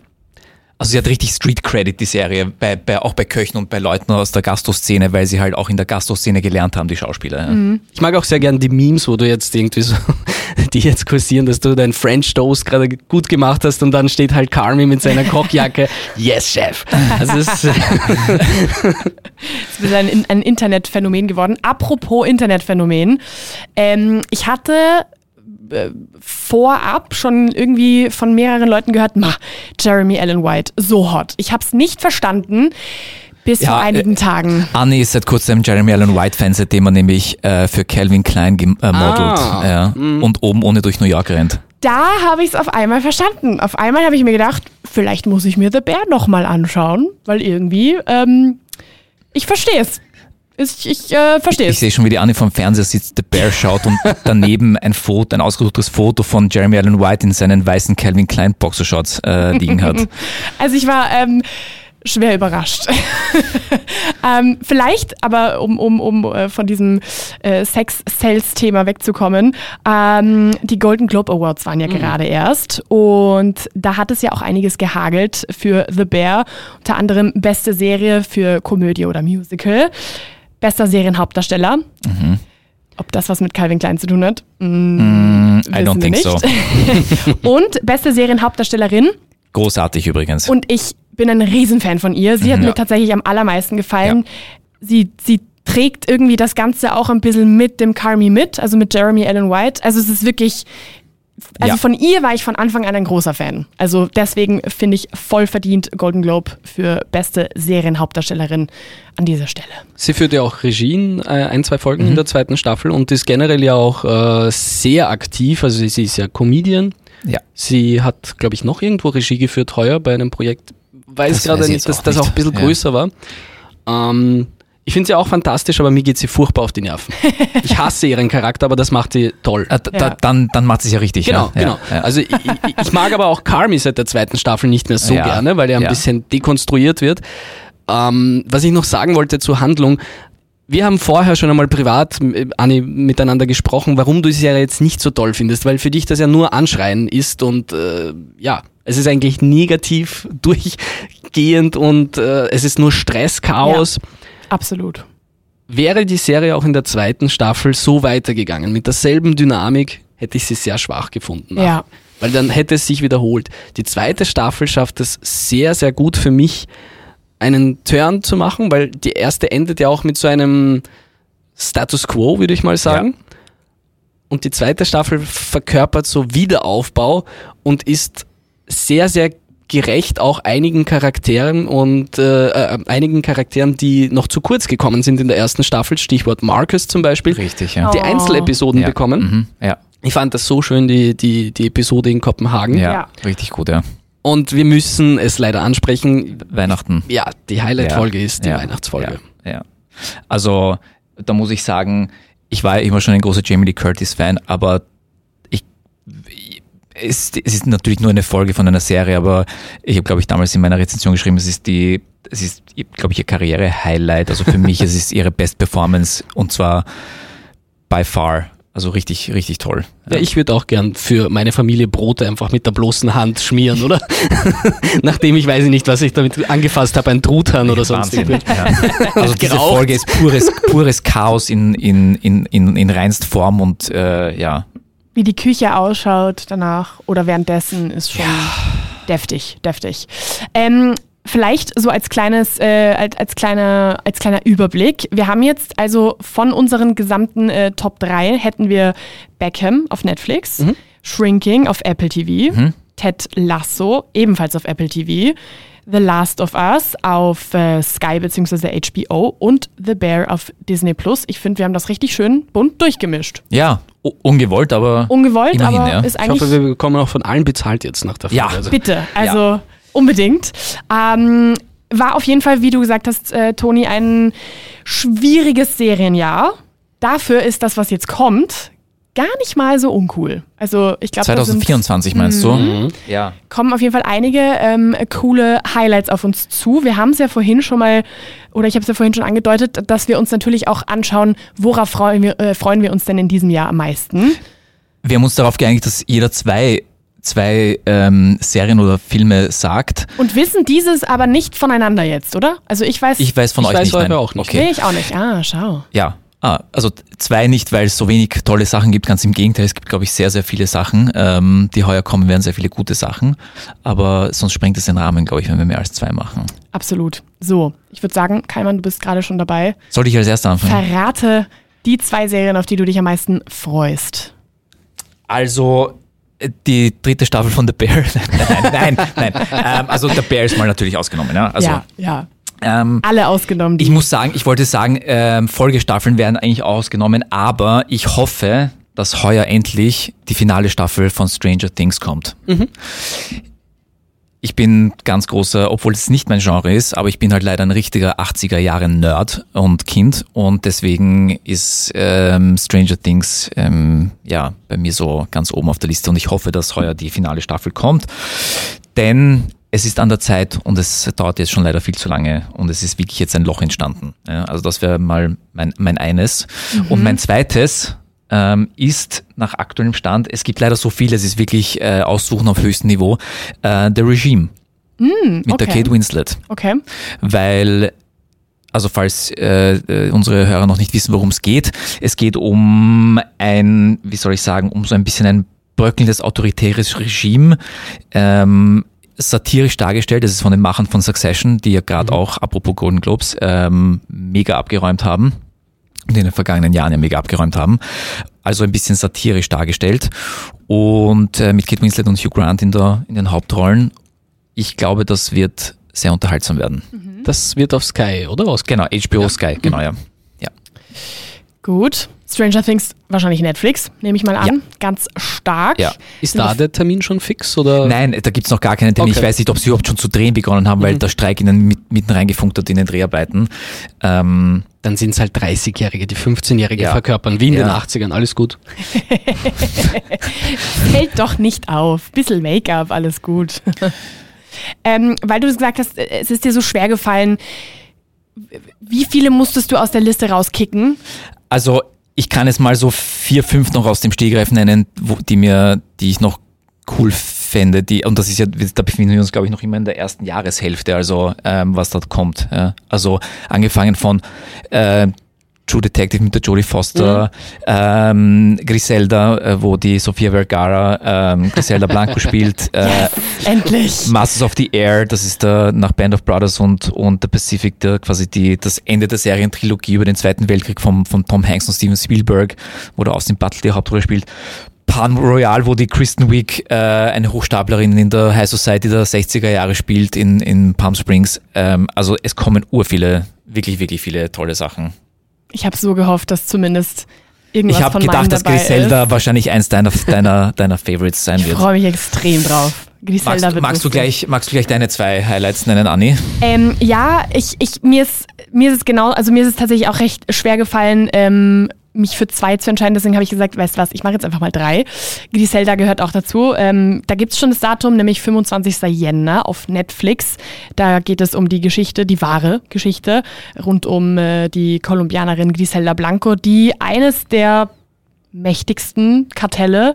Also sie hat richtig Street Credit, die Serie, bei, bei, auch bei Köchen und bei Leuten aus der Gastoszene, weil sie halt auch in der Gastoszene gelernt haben, die Schauspieler. Ja. Ich mag auch sehr gern die Memes, wo du jetzt irgendwie so, die jetzt kursieren, dass du deinen French Toast gerade gut gemacht hast und dann steht halt Carmi mit seiner Kochjacke. Yes, Chef. Also es ist, ist ein, ein Internetphänomen geworden. Apropos Internetphänomen. Ähm, ich hatte äh, vorab schon irgendwie von mehreren Leuten gehört, ma, Jeremy Allen White, so hot. Ich habe es nicht verstanden bis Ja, vor einigen äh, Tagen. Anni ist seit kurzem Jeremy Allen White Fan, seitdem er nämlich äh, für Calvin Klein gemodelt Ah, ja, und oben ohne durch New York rennt. Da habe ich es auf einmal verstanden. Auf einmal habe ich mir gedacht, vielleicht muss ich mir The Bear nochmal anschauen, weil irgendwie, ähm, ich verstehe es. Ich, ich äh, verstehe Ich sehe schon, wie die Anni vom Fernseher sitzt, The Bear schaut und daneben ein Foto, ein ausgedrucktes Foto von Jeremy Allen White in seinen weißen Calvin Klein Boxershorts äh, liegen hat. Also ich war ähm, schwer überrascht. ähm, vielleicht, aber um, um, um äh, von diesem äh, Sex-Sales-Thema wegzukommen, ähm, die Golden Globe Awards waren ja gerade erst und da hat es ja auch einiges gehagelt für The Bear, unter anderem beste Serie für Komödie oder Musical, bester Serienhauptdarsteller. Ob das was mit Calvin Klein zu tun hat? Mm, I don't think so. nicht. und beste Serienhauptdarstellerin. Großartig übrigens. Und ich bin ein Riesenfan von ihr. Sie hat Ja. mir tatsächlich am allermeisten gefallen. Sie, sie trägt irgendwie das Ganze auch ein bisschen mit dem Carmi mit, also mit Jeremy Allen White. Also es ist wirklich, also Ja. von ihr war ich von Anfang an ein großer Fan. Also deswegen finde ich voll verdient Golden Globe für beste Serienhauptdarstellerin an dieser Stelle. sie führt ja auch Regie in äh, ein, zwei Folgen in der zweiten Staffel und ist generell ja auch äh, sehr aktiv. Also sie ist ja Comedian. ja. Sie hat, glaube ich, noch irgendwo Regie geführt heuer bei einem Projekt. Weiß gerade nicht, dass auch das auch ein bisschen Ja. größer war. Ähm, ich finde sie auch fantastisch, aber mir geht sie furchtbar auf die Nerven. Ich hasse ihren Charakter, aber das macht sie toll. Äh, da, Ja. dann, dann macht sie es ja richtig. Genau, ja. genau. Ja, ja. Also ich, ich, mag aber auch Carmi seit der zweiten Staffel nicht mehr so Ja, gerne, weil er ein ja. bisschen dekonstruiert wird. Ähm, was ich noch sagen wollte zur Handlung, wir haben vorher schon einmal privat, Anni, miteinander gesprochen, warum du sie ja jetzt nicht so toll findest, weil für dich das ja nur Anschreien ist und äh, ja, es ist eigentlich negativ durchgehend und äh, es ist nur Stress, Chaos. Absolut. Wäre die Serie auch in der zweiten Staffel so weitergegangen, mit derselben Dynamik, hätte ich sie sehr schwach gefunden. Ja. Weil dann hätte es sich wiederholt. Die zweite Staffel schafft es sehr, sehr gut für mich, einen Turn zu machen, weil die erste endet ja auch mit so einem Status Quo, würde ich mal sagen. Und die zweite Staffel verkörpert so Wiederaufbau und ist sehr, sehr gerecht auch einigen Charakteren und äh, äh, einigen Charakteren, die noch zu kurz gekommen sind in der ersten Staffel, Stichwort Marcus zum Beispiel, Richtig, ja. die Oh. Einzelepisoden ja. bekommen. Mhm. Ja. Ich fand das so schön, die, die, die Episode in Kopenhagen. Ja, Ja. richtig gut, ja. Und wir müssen es leider ansprechen. Weihnachten. Ja, die Highlight-Folge ist die ja, Weihnachtsfolge. Ja, ja. Also, da muss ich sagen, ich war ja immer schon ein großer Jamie Lee Curtis-Fan, aber es, es ist natürlich nur eine Folge von einer Serie, aber ich habe, glaube ich, damals in meiner Rezension geschrieben, es ist die, es ist, glaube ich, ihr Karriere-Highlight. Also für mich, es ist ihre Best Performance und zwar by far. Also richtig, richtig toll. Ja, ich würde auch gern für meine Familie Brote einfach mit der bloßen Hand schmieren, oder? Nachdem ich weiß ich nicht, was ich damit angefasst habe, ein Truthahn oder sonst irgendwas. Ja. Also diese Geraucht. Folge ist pures, pures Chaos in, in, in, in, in reinst Form und äh, ja, Wie die Küche ausschaut danach oder währenddessen ist schon deftig, deftig. Ähm, vielleicht so als kleines, äh, als, als, kleiner, als kleiner Überblick. Wir haben jetzt also von unseren gesamten äh, Top 3 hätten wir Beckham auf Netflix, Mhm. Shrinking auf Apple TV, Ted Lasso ebenfalls auf Apple TV, The Last of Us auf äh, Sky bzw. HBO und The Bear auf Disney Plus. Ich finde, wir haben das richtig schön bunt durchgemischt. Ja, ungewollt, aber Ungewollt, immerhin, aber ja. ist Ich eigentlich hoffe, wir bekommen auch von allen bezahlt jetzt nach der Folge. Ja. Bitte, also unbedingt. Ähm, war auf jeden Fall, wie du gesagt hast, äh, Toni, ein schwieriges Serienjahr. Dafür ist das, was jetzt kommt, gar nicht mal so uncool. Also ich glaube, 2024 meinst du? Ja. kommen auf jeden Fall einige ähm, coole Highlights auf uns zu. Wir haben es ja vorhin schon mal, oder ich habe es ja vorhin schon angedeutet, dass wir uns natürlich auch anschauen, worauf freuen wir, äh, freuen wir uns denn in diesem Jahr am meisten. Wir haben uns darauf geeinigt, dass jeder zwei, zwei ähm, Serien oder Filme sagt. Und wissen dieses aber nicht voneinander jetzt, oder? Also ich weiß, Ich weiß von Ich euch weiß nicht. nein. auch nicht. Okay. nee, ich auch nicht. Ah, schau. Ja. Ah, also zwei nicht, weil es so wenig tolle Sachen gibt. Ganz im Gegenteil, es gibt, glaube ich, sehr, sehr viele Sachen, ähm, die heuer kommen werden, sehr viele gute Sachen. Aber sonst sprengt es den Rahmen, glaube ich, wenn wir mehr als zwei machen. Absolut. So, ich würde sagen, Kaiman, du bist gerade schon dabei. Sollte ich als erster anfangen? Verrate die zwei Serien, auf die du dich am meisten freust. Also äh, die dritte Staffel von The Bear. nein, nein, nein. Ähm, also The Bear ist mal natürlich ausgenommen. Ja? Also, ja, ja. Ähm, Alle ausgenommen. Die. ich muss sagen, ich wollte sagen, ähm, Folgestaffeln werden eigentlich ausgenommen, aber ich hoffe, dass heuer endlich die finale Staffel von Stranger Things kommt. Ich bin ganz großer, obwohl es nicht mein Genre ist, aber ich bin halt leider ein richtiger 80er Jahre Nerd und Kind und deswegen ist ähm, Stranger Things ähm, ja bei mir so ganz oben auf der Liste und ich hoffe, dass heuer die finale Staffel kommt, denn es ist an der Zeit und es dauert jetzt schon leider viel zu lange und es ist wirklich jetzt ein Loch entstanden. Ja, also das wäre mal mein, mein eines. Und mein zweites ähm, ist nach aktuellem Stand, es gibt leider so viel, es ist wirklich äh, Aussuchen auf höchstem Niveau, äh, The Regime mit der okay. Kate Winslet. Okay. Weil also falls äh, äh, unsere Hörer noch nicht wissen, worum es geht, es geht um ein, wie soll ich sagen, um so ein bisschen ein bröckelndes autoritäres Regime, ähm, satirisch dargestellt. Das ist von den Machern von Succession, die ja gerade auch, apropos Golden Globes, ähm, mega abgeräumt haben und in den vergangenen Jahren ja mega abgeräumt haben. Also ein bisschen satirisch dargestellt und äh, mit Kate Winslet und Hugh Grant in, der, in den Hauptrollen. Ich glaube, das wird sehr unterhaltsam werden. Das wird auf Sky, oder? Aus Genau, HBO Sky, genau, ja. ja. Gut. Stranger Things wahrscheinlich Netflix, nehme ich mal an. Ja. Ganz stark. Ja. Ist da der Termin schon fix? Oder? Nein, da gibt's noch gar keinen Termin. Okay. Ich weiß nicht, ob sie überhaupt schon zu drehen begonnen haben, weil der Streik ihnen mit, mitten reingefunkt hat in den Dreharbeiten. Ähm, Dann sind es halt 30-Jährige, die 15-Jährige Ja. verkörpern, wie in Ja. den 80ern, alles gut. Fällt doch nicht auf. Bisschen Make-up, alles gut. ähm, weil du gesagt hast, äh, es ist dir so schwer gefallen. Wie viele musstest du aus der Liste rauskicken? also ich kann es mal so vier, fünf noch aus dem Stegreif nennen, wo, die mir, die ich noch cool fände. Die, und das ist ja, da befinden wir uns, glaube ich, noch immer in der ersten Jahreshälfte, also ähm, was dort kommt. Ja. Also angefangen von äh, True Detective mit der Jodie Foster, ähm, Griselda, äh, wo die Sofia Vergara ähm, Griselda Blanco spielt, äh, Endlich. Masters of the Air, das ist der nach Band of Brothers und, und The Pacific, der quasi die, das Ende der Serientrilogie über den Zweiten Weltkrieg vom, von Tom Hanks und Steven Spielberg, wo der Austin Butler die Hauptrolle spielt. Pan Royal, wo die Kristen Wiig, äh, eine Hochstaplerin in der High Society der 60er Jahre spielt in, in Palm Springs. Ähm, also es kommen urviele, wirklich, wirklich viele tolle Sachen. Ich habe so gehofft, dass zumindest irgendwas ich habe gedacht, dass Griselda ist. wahrscheinlich eins deiner, deiner, deiner Favorites sein Ich wird. freue mich extrem drauf. Griselda Magst, du- wird magst, du gleich, magst du gleich deine zwei Highlights nennen, Anni? Ähm, ja, ich, ich, mir, ist, mir ist es genau, also mir ist es tatsächlich auch recht schwer gefallen, ähm, mich für zwei zu entscheiden. Deswegen habe ich gesagt, weißt du was, ich mache jetzt einfach mal drei. Griselda gehört auch dazu. Ähm, da gibt's schon das Datum, nämlich 25. Jänner auf Netflix. Da geht es um die Geschichte, die wahre Geschichte rund um äh, die Kolumbianerin Griselda Blanco, die eines der mächtigsten Kartelle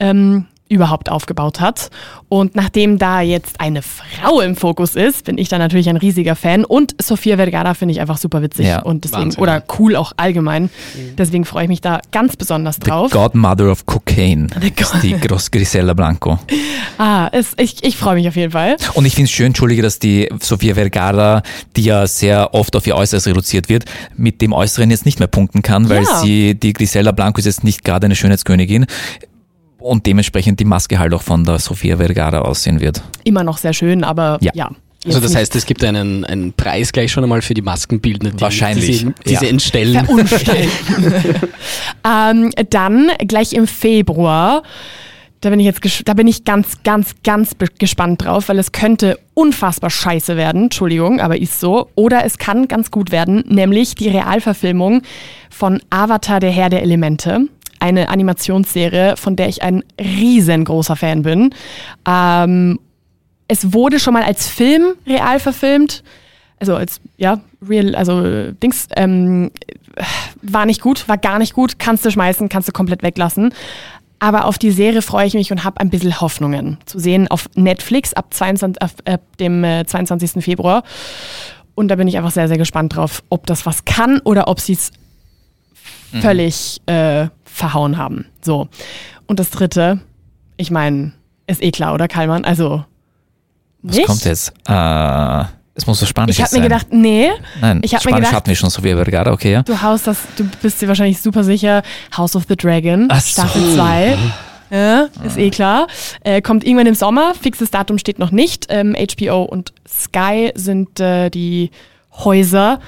ähm, überhaupt aufgebaut hat. Und nachdem da jetzt eine Frau im Fokus ist, bin ich da natürlich ein riesiger Fan. Und Sofia Vergara finde ich einfach super witzig Ja. und deswegen Wahnsinn. oder cool auch allgemein. Deswegen freue ich mich da ganz besonders The drauf. Godmother of Cocaine. The ist die Gros Grisella Blanco. Ah, es, ich, ich freue mich auf jeden Fall. Und ich finde es schön, entschuldige, dass die Sofia Vergara, die ja sehr oft auf ihr Äußeres reduziert wird, mit dem Äußeren jetzt nicht mehr punkten kann, weil Ja. sie, die Grisella Blanco ist jetzt nicht gerade eine Schönheitskönigin und dementsprechend die Maske halt auch von der Sofia Vergara aussehen wird. Immer noch sehr schön, aber ja. Ja. Also das heißt, es gibt einen, einen Preis gleich schon einmal für die Maskenbildner, die, Wahrscheinlich, die sie, die ja. entstellen. Ähm, dann gleich im Februar. Da bin ich jetzt, da bin ich ganz, ganz, ganz gespannt drauf, weil es könnte unfassbar scheiße werden. Entschuldigung, aber ist so. Oder es kann ganz gut werden, nämlich die Realverfilmung von Avatar, der Herr der Elemente. Eine Animationsserie, von der ich ein riesengroßer Fan bin. Ähm, es wurde schon mal als Film real verfilmt. Also als, ja, real, also äh, Dings, ähm, war nicht gut, war gar nicht gut, kannst du schmeißen, kannst du komplett weglassen. Aber auf die Serie freue ich mich und habe ein bisschen Hoffnungen zu sehen auf Netflix ab, 22, ab, ab dem äh, 22. Februar. Und da bin ich einfach sehr, sehr gespannt drauf, ob das was kann oder ob sie es völlig äh, verhauen haben. So. Und das dritte, ich meine, ist eh klar, oder Kalman? Also. Was nicht? kommt jetzt? Äh, es muss so Spanisch Ich habe sein. mir gedacht, nee, Nein, ich hab mir Spanisch gedacht- hatten wir schon, Sofia Vergara, okay, ja. du haust das, du bist dir wahrscheinlich super sicher. House of the Dragon, Ach so. Staffel 2. Ja, ist eh klar. Äh, kommt irgendwann im Sommer. Fixes Datum steht noch nicht. Ähm, HBO und Sky sind äh, die Häuser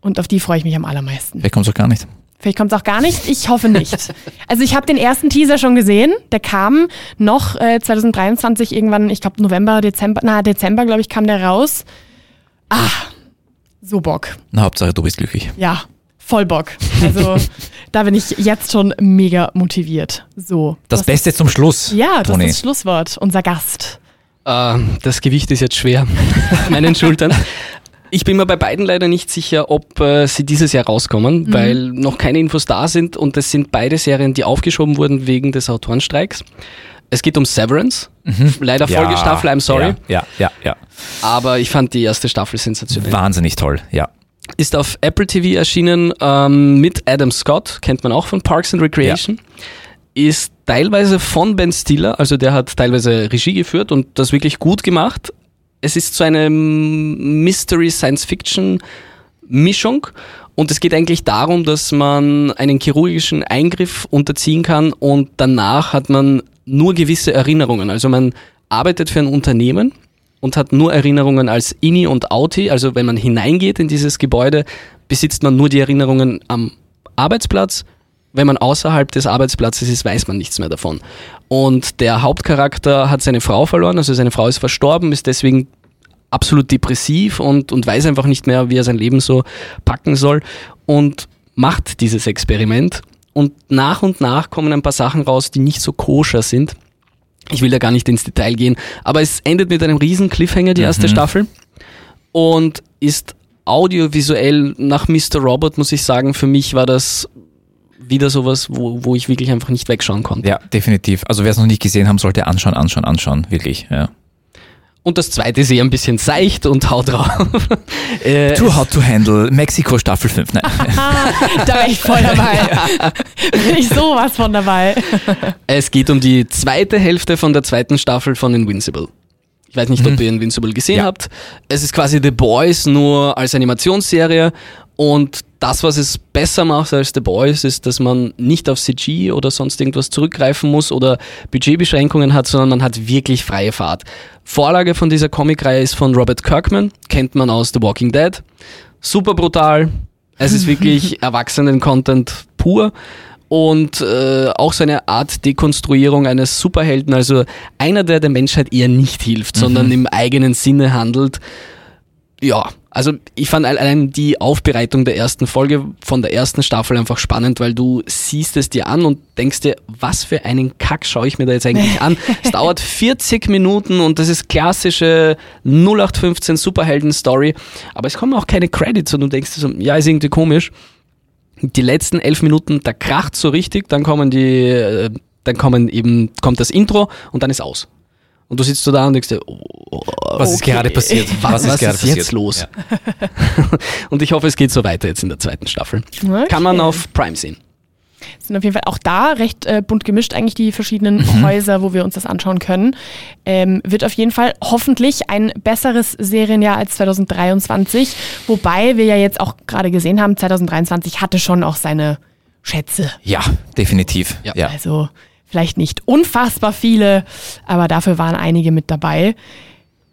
und auf die freue ich mich am allermeisten. Vielleicht kommt es auch gar nicht. Vielleicht kommt es auch gar nicht. Ich hoffe nicht. Also ich habe den ersten Teaser schon gesehen. Der kam noch äh, 2023 irgendwann, ich glaube November, Dezember, na Dezember glaube ich kam der raus. Ah, so Bock. Na, Hauptsache, du bist glücklich. Ja, voll Bock. Also da bin ich jetzt schon mega motiviert. So. Das, Beste zum Schluss, Ja, das Toni. ist das Schlusswort. Unser Gast. Äh, das Gewicht ist jetzt schwer auf meinen Schultern. Ich bin mir bei beiden leider nicht sicher, ob äh, sie dieses Jahr rauskommen, weil noch keine Infos da sind und es sind beide Serien, die aufgeschoben wurden wegen des Autorenstreiks. Es geht um Severance, leider Folgestaffel, I'm sorry, Ja, ja, ja, aber ich fand die erste Staffel ja. sensationell. Wahnsinnig toll, ja. Ist auf Apple TV erschienen ähm, mit Adam Scott, kennt man auch von Parks and Recreation. Ist teilweise von Ben Stiller, also der hat teilweise Regie geführt und das wirklich gut gemacht. Es ist so eine Mystery-Science-Fiction-Mischung und es geht eigentlich darum, dass man einen chirurgischen Eingriff unterziehen kann und danach hat man nur gewisse Erinnerungen. Also man arbeitet für ein Unternehmen und hat nur Erinnerungen als Ini und Auti. Also wenn man hineingeht in dieses Gebäude, besitzt man nur die Erinnerungen am Arbeitsplatz. Wenn man außerhalb des Arbeitsplatzes ist, weiß man nichts mehr davon. Und der Hauptcharakter hat seine Frau verloren, also seine Frau ist verstorben, ist deswegen absolut depressiv und, und weiß einfach nicht mehr, wie er sein Leben so packen soll und macht dieses Experiment. Und nach und nach kommen ein paar Sachen raus, die nicht so koscher sind. Ich will da gar nicht ins Detail gehen, aber es endet mit einem riesen Cliffhanger, die erste Staffel. Und ist audiovisuell nach Mr. Robot, muss ich sagen, für mich war das wieder sowas, wo, wo ich wirklich einfach nicht wegschauen konnte. Ja, definitiv. Also wer es noch nicht gesehen haben, sollte anschauen, anschauen, anschauen. Wirklich, ja. Und das zweite ist eher ein bisschen seicht und haut drauf. äh, Too Hot to Handle, Mexiko Staffel 5. Nein. Da wäre ich voll dabei. Bin ich sowas von dabei. Es geht um die zweite Hälfte von der zweiten Staffel von Invincible. Ich weiß nicht, ob ihr Invincible gesehen Ja. habt. Es ist quasi The Boys nur als Animationsserie und das, was es besser macht als The Boys, ist, dass man nicht auf CG oder sonst irgendwas zurückgreifen muss oder Budgetbeschränkungen hat, sondern man hat wirklich freie Fahrt. Vorlage von dieser Comicreihe ist von Robert Kirkman, kennt man aus The Walking Dead. Super brutal. Es ist wirklich Erwachsenen-Content pur und äh, auch so eine Art Dekonstruierung eines Superhelden, also einer, der der Menschheit eher nicht hilft, sondern im eigenen Sinne handelt. Ja, also ich fand allein die Aufbereitung der ersten Folge von der ersten Staffel einfach spannend, weil du siehst es dir an und denkst dir, was für einen Kack schaue ich mir da jetzt eigentlich an. es dauert 40 Minuten und das ist klassische 0815 Superhelden-Story, aber es kommen auch keine Credits und du denkst dir so, ja, ist irgendwie komisch. Die letzten elf Minuten, da kracht so richtig, dann kommen die, äh, dann kommen eben, kommt das Intro und dann ist aus. Und du sitzt so da und denkst dir, oh, Was ist gerade passiert? Was, was gerade ist jetzt los? Ja. und ich hoffe, es geht so weiter jetzt in der zweiten Staffel. Okay. Kann man auf Prime sehen. sind auf jeden Fall auch da recht äh, bunt gemischt, eigentlich die verschiedenen Häuser, wo wir uns das anschauen können. Ähm, wird auf jeden Fall hoffentlich ein besseres Serienjahr als 2023. Wobei wir ja jetzt auch gerade gesehen haben, 2023 hatte schon auch seine Schätze. Ja, definitiv. Ja. Ja. Also vielleicht nicht unfassbar viele, aber dafür waren einige mit dabei.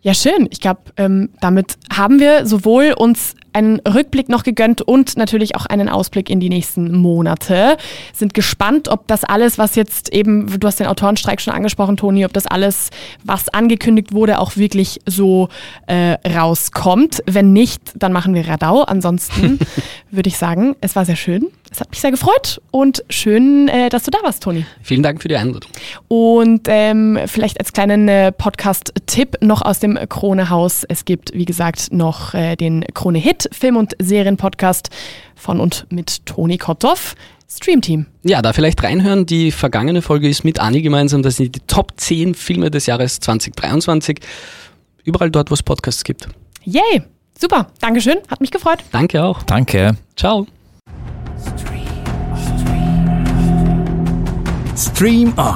Ja, schön. Ich glaube, ähm, damit haben wir sowohl uns einen Rückblick noch gegönnt und natürlich auch einen Ausblick in die nächsten Monate. Sind gespannt, ob das alles, was jetzt eben, du hast den Autorenstreik schon angesprochen, Toni, ob das alles, was angekündigt wurde, auch wirklich so äh, rauskommt. Wenn nicht, dann machen wir Radau. Ansonsten würde ich sagen, es war sehr schön. Es hat mich sehr gefreut und schön, äh, dass du da warst, Toni. Vielen Dank für die Einladung. Und ähm, vielleicht als kleinen äh, Podcast-Tipp noch aus dem Krone-Haus. Es gibt, wie gesagt, noch äh, den Krone-Hit Film- und Serien-Podcast von und mit Toni Kotthoff. Streamteam. Ja, da vielleicht reinhören. Die vergangene Folge ist mit Anni gemeinsam. Das sind die Top 10 Filme des Jahres 2023. Überall dort, wo es Podcasts gibt. Yay! Super, Dankeschön, hat mich gefreut. Danke auch. Danke. Ciao. Stream On.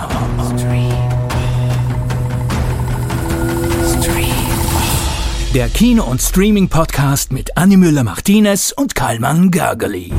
Der Kino- und Streaming-Podcast mit Annie Müller-Martinez und Karlmann Gergely.